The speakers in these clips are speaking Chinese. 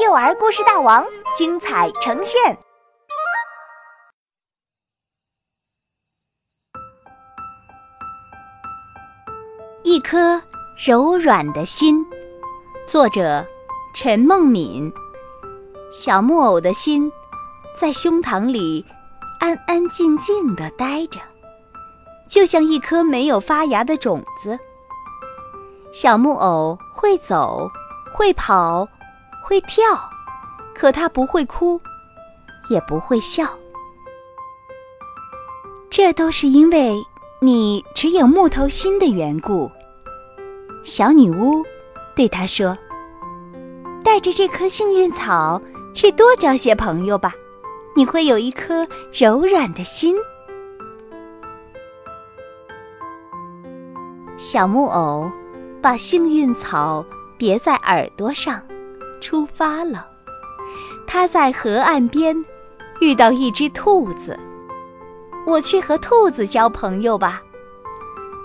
幼儿故事大王精彩呈现。一颗柔软的心，作者陈梦敏。小木偶的心在胸膛里安安静静的待着，就像一颗没有发芽的种子。小木偶会走，会跑，会跳，可它不会哭，也不会笑。这都是因为你只有木头心的缘故。小女巫对他说：“带着这颗幸运草去多交些朋友吧，你会有一颗柔软的心。”小木偶。把幸运草别在耳朵上，出发了。他在河岸边遇到一只兔子，我去和兔子交朋友吧。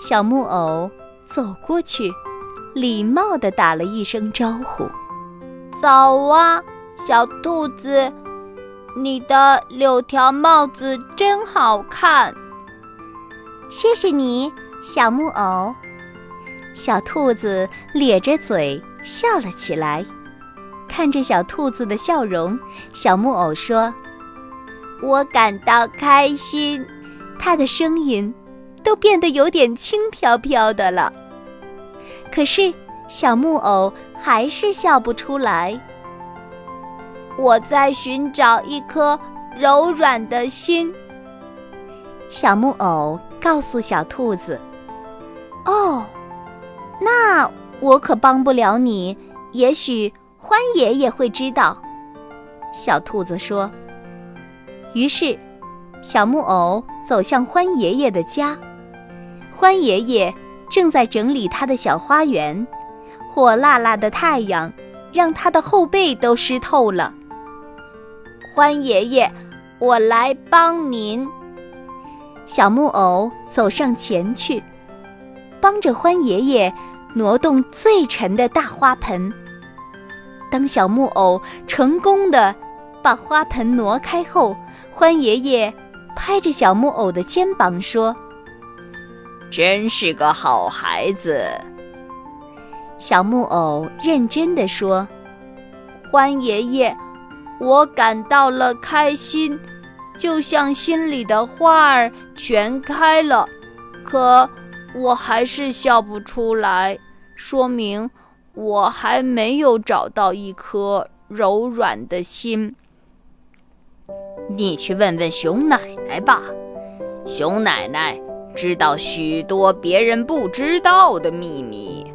小木偶走过去，礼貌地打了一声招呼：“早啊，小兔子，你的柳条帽子真好看。”谢谢你，小木偶。小兔子咧着嘴笑了起来，看着小兔子的笑容，小木偶说：“我感到开心。”他的声音都变得有点轻飘飘的了。可是小木偶还是笑不出来。我在寻找一颗柔软的心。小木偶告诉小兔子：“哦。”那我可帮不了你，也许欢爷爷会知道。”小兔子说。于是，小木偶走向欢爷爷的家。欢爷爷正在整理他的小花园，火辣辣的太阳让他的后背都湿透了。欢爷爷，我来帮您。小木偶走上前去。帮着欢爷爷挪动最沉的大花盆。当小木偶成功的把花盆挪开后，欢爷爷拍着小木偶的肩膀说：“真是个好孩子。”小木偶认真的说：“欢爷爷，我感到了开心，就像心里的花儿全开了。可……”我还是笑不出来，说明我还没有找到一颗柔软的心。你去问问熊奶奶吧，熊奶奶知道许多别人不知道的秘密。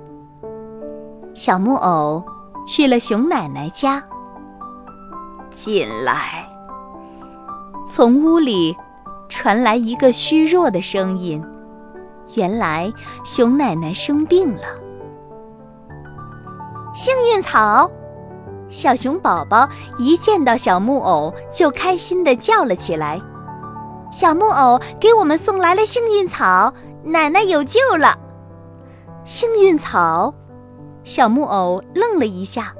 小木偶去了熊奶奶家，进来，从屋里传来一个虚弱的声音。原来熊奶奶生病了。幸运草，小熊宝宝一见到小木偶就开心地叫了起来。小木偶给我们送来了幸运草，奶奶有救了！幸运草，小木偶愣了一下。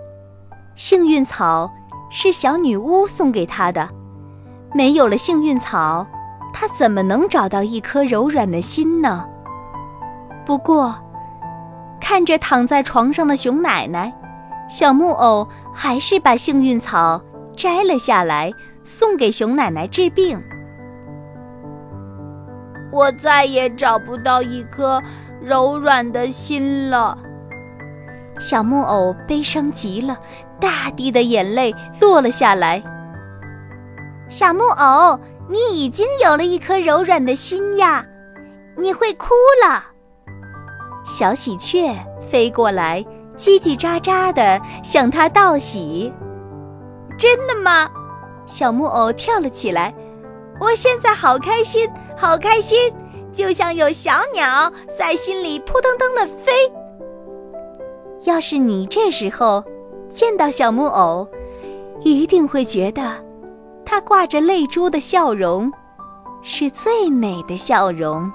幸运草是小女巫送给他的，没有了幸运草，他怎么能找到一颗柔软的心呢？不过，看着躺在床上的熊奶奶，小木偶还是把幸运草摘了下来，送给熊奶奶治病。我再也找不到一颗柔软的心了。小木偶悲伤极了，大滴的眼泪落了下来。小木偶，你已经有了一颗柔软的心呀，你会哭了。小喜鹊飞过来，叽叽喳喳地向他道喜。真的吗？小木偶跳了起来。我现在好开心，好开心，就像有小鸟在心里扑腾腾地飞。要是你这时候见到小木偶，一定会觉得，他挂着泪珠的笑容，是最美的笑容。